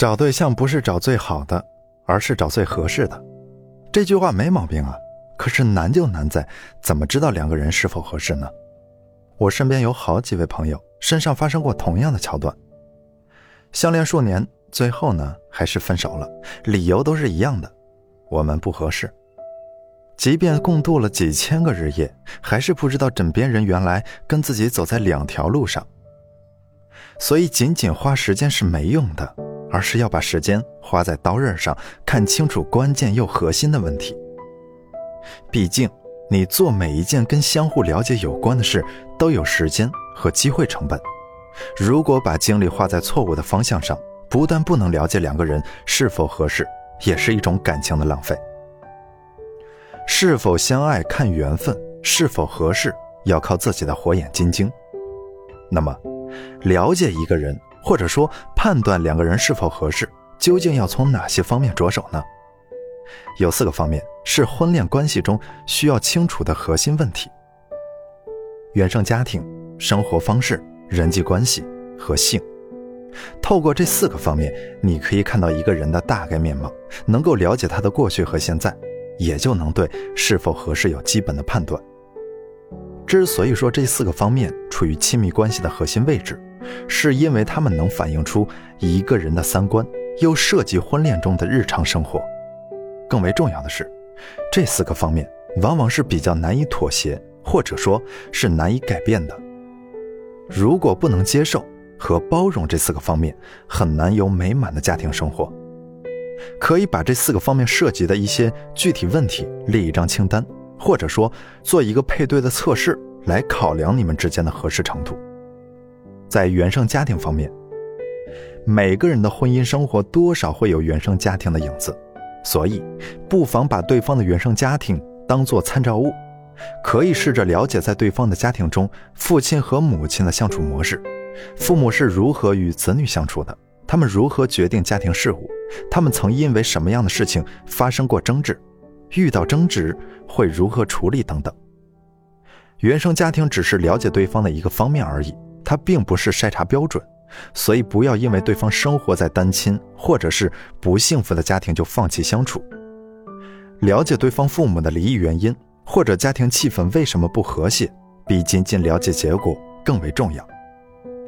找对象不是找最好的，而是找最合适的。这句话没毛病啊，可是难就难在怎么知道两个人是否合适呢？我身边有好几位朋友身上发生过同样的桥段，相恋数年，最后呢还是分手了，理由都是一样的，我们不合适。即便共度了几千个日夜，还是不知道枕边人原来跟自己走在两条路上。所以，仅仅花时间是没用的，而是要把时间花在刀刃上，看清楚关键又核心的问题。毕竟，你做每一件跟相互了解有关的事，都有时间和机会成本。如果把精力花在错误的方向上，不但不能了解两个人是否合适，也是一种感情的浪费。是否相爱看缘分，是否合适要靠自己的火眼金睛。那么。了解一个人，或者说判断两个人是否合适，究竟要从哪些方面着手呢？有四个方面是婚恋关系中需要清楚的核心问题：原生家庭、生活方式、人际关系和性。透过这四个方面，你可以看到一个人的大概面貌，能够了解他的过去和现在，也就能对是否合适有基本的判断。之所以说这四个方面处于亲密关系的核心位置，是因为它们能反映出一个人的三观，又涉及婚恋中的日常生活。更为重要的是，这四个方面往往是比较难以妥协，或者说是难以改变的。如果不能接受和包容这四个方面，很难有美满的家庭生活。可以把这四个方面涉及的一些具体问题列一张清单。或者说，做一个配对的测试来考量你们之间的合适程度。在原生家庭方面，每个人的婚姻生活多少会有原生家庭的影子，所以不妨把对方的原生家庭当做参照物，可以试着了解在对方的家庭中，父亲和母亲的相处模式，父母是如何与子女相处的，他们如何决定家庭事务，他们曾因为什么样的事情发生过争执。遇到争执会如何处理等等。原生家庭只是了解对方的一个方面而已，它并不是筛查标准，所以不要因为对方生活在单亲或者是不幸福的家庭就放弃相处。了解对方父母的离异原因或者家庭气氛为什么不和谐，比仅仅了解结果更为重要。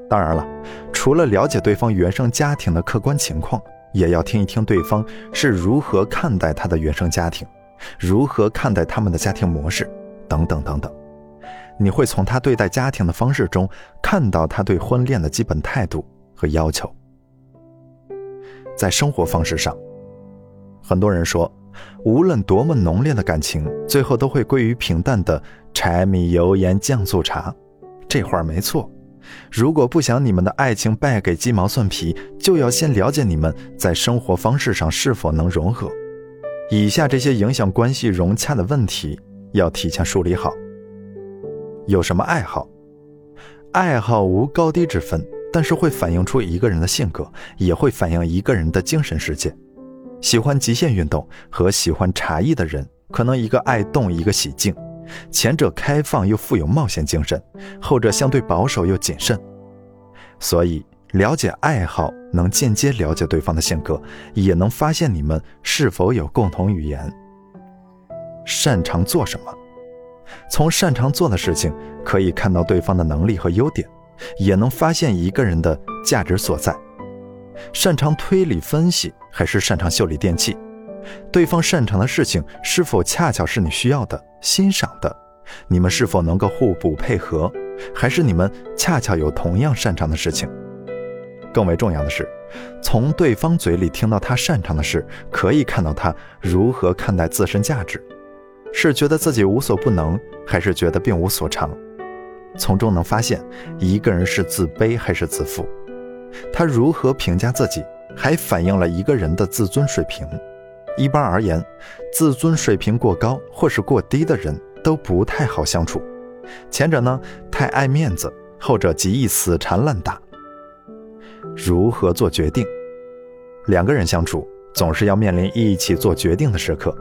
当然了，除了了解对方原生家庭的客观情况，也要听一听对方是如何看待他的原生家庭。如何看待他们的家庭模式，等等等等，你会从他对待家庭的方式中看到他对婚恋的基本态度和要求。在生活方式上，很多人说，无论多么浓烈的感情，最后都会归于平淡的柴米油盐酱醋茶。这话没错。如果不想你们的爱情败给鸡毛蒜皮，就要先了解你们在生活方式上是否能融合。以下这些影响关系融洽的问题要提前梳理好。有什么爱好？爱好无高低之分，但是会反映出一个人的性格，也会反映一个人的精神世界。喜欢极限运动和喜欢茶艺的人，可能一个爱动，一个喜静，前者开放又富有冒险精神，后者相对保守又谨慎。所以。了解爱好，能间接了解对方的性格，也能发现你们是否有共同语言。擅长做什么？从擅长做的事情可以看到对方的能力和优点，也能发现一个人的价值所在。擅长推理分析还是擅长修理电器？对方擅长的事情是否恰巧是你需要的、欣赏的？你们是否能够互补配合？还是你们恰巧有同样擅长的事情？更为重要的是，从对方嘴里听到他擅长的事，可以看到他如何看待自身价值，是觉得自己无所不能，还是觉得并无所长。从中能发现一个人是自卑还是自负，他如何评价自己，还反映了一个人的自尊水平。一般而言，自尊水平过高或是过低的人都不太好相处。前者呢，太爱面子；后者极易死缠烂打。如何做决定？两个人相处总是要面临一起做决定的时刻，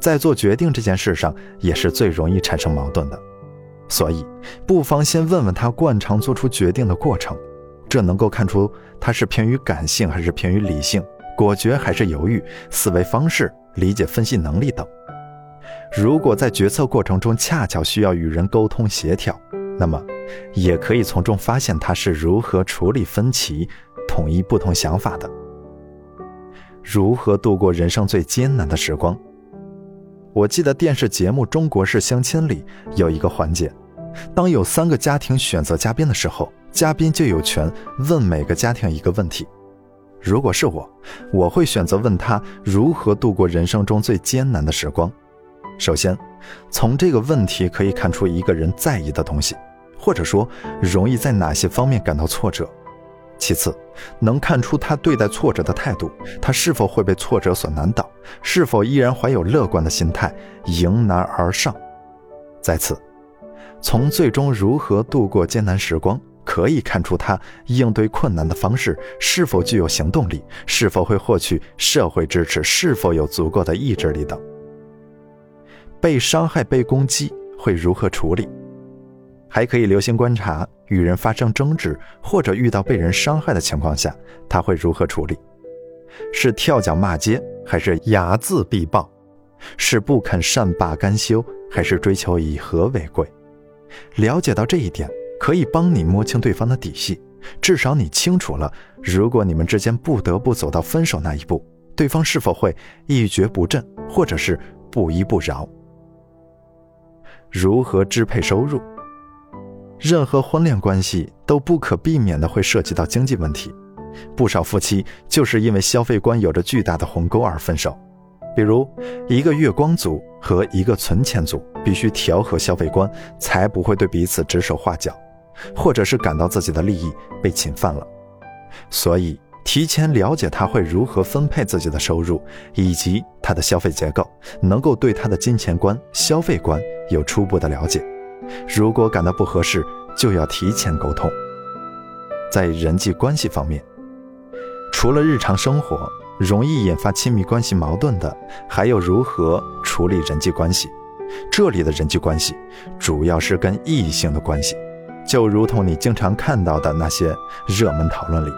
在做决定这件事上也是最容易产生矛盾的。所以，不妨先问问他惯常做出决定的过程，这能够看出他是偏于感性还是偏于理性，果决还是犹豫，思维方式、理解分析能力等。如果在决策过程中恰巧需要与人沟通协调，那么也可以从中发现他是如何处理分歧、统一不同想法的。如何度过人生最艰难的时光？我记得电视节目《中国式相亲》里有一个环节，当有三个家庭选择嘉宾的时候，嘉宾就有权问每个家庭一个问题。如果是我，我会选择问他如何度过人生中最艰难的时光。首先，从这个问题可以看出一个人在意的东西，或者说容易在哪些方面感到挫折。其次，能看出他对待挫折的态度，他是否会被挫折所难倒，是否依然怀有乐观的心态，迎难而上。再次，从最终如何度过艰难时光，可以看出他应对困难的方式是否具有行动力，是否会获取社会支持，是否有足够的意志力等。被伤害、被攻击会如何处理？还可以留心观察，与人发生争执或者遇到被人伤害的情况下，他会如何处理？是跳脚骂街，还是睚眦必报？是不肯善罢甘休，还是追求以和为贵？了解到这一点，可以帮你摸清对方的底细。至少你清楚了，如果你们之间不得不走到分手那一步，对方是否会一蹶不振，或者是不依不饶？如何支配收入？任何婚恋关系都不可避免的会涉及到经济问题，不少夫妻就是因为消费观有着巨大的鸿沟而分手。比如，一个月光族和一个存钱族必须调和消费观，才不会对彼此指手画脚，或者是感到自己的利益被侵犯了。所以，提前了解他会如何分配自己的收入，以及他的消费结构，能够对他的金钱观、消费观有初步的了解。如果感到不合适，就要提前沟通。在人际关系方面，除了日常生活容易引发亲密关系矛盾的，还有如何处理人际关系。这里的人际关系主要是跟异性的关系，就如同你经常看到的那些热门讨论里，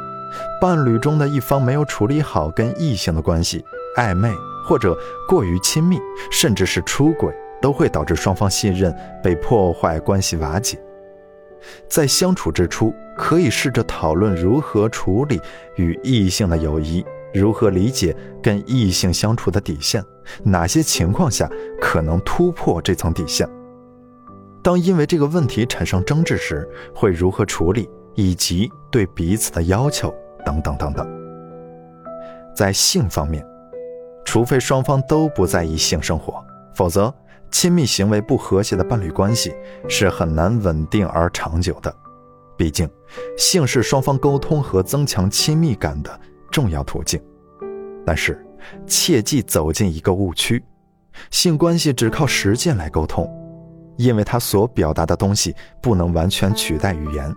伴侣中的一方没有处理好跟异性的关系，暧昧或者过于亲密，甚至是出轨。都会导致双方信任被破坏，关系瓦解。在相处之初，可以试着讨论如何处理与异性的友谊，如何理解跟异性相处的底线，哪些情况下可能突破这层底线。当因为这个问题产生争执时，会如何处理，以及对彼此的要求等等等等。在性方面，除非双方都不在意性生活，否则。亲密行为不和谐的伴侣关系是很难稳定而长久的，毕竟，性是双方沟通和增强亲密感的重要途径。但是，切忌走进一个误区：性关系只靠实践来沟通，因为它所表达的东西不能完全取代语言。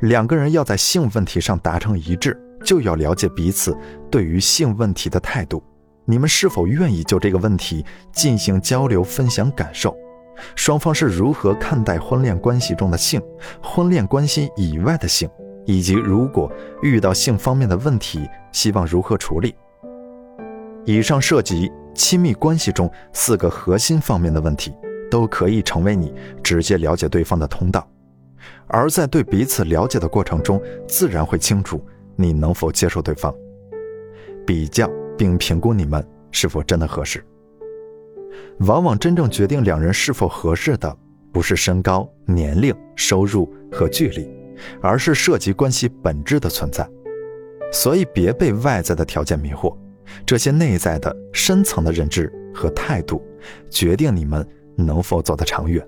两个人要在性问题上达成一致，就要了解彼此对于性问题的态度。你们是否愿意就这个问题进行交流、分享感受？双方是如何看待婚恋关系中的性、婚恋关系以外的性，以及如果遇到性方面的问题，希望如何处理？以上涉及亲密关系中四个核心方面的问题，都可以成为你直接了解对方的通道。而在对彼此了解的过程中，自然会清楚你能否接受对方。比较。并评估你们是否真的合适。往往真正决定两人是否合适的，不是身高、年龄、收入和距离，而是涉及关系本质的存在。所以别被外在的条件迷惑，这些内在的深层的认知和态度，决定你们能否走得长远。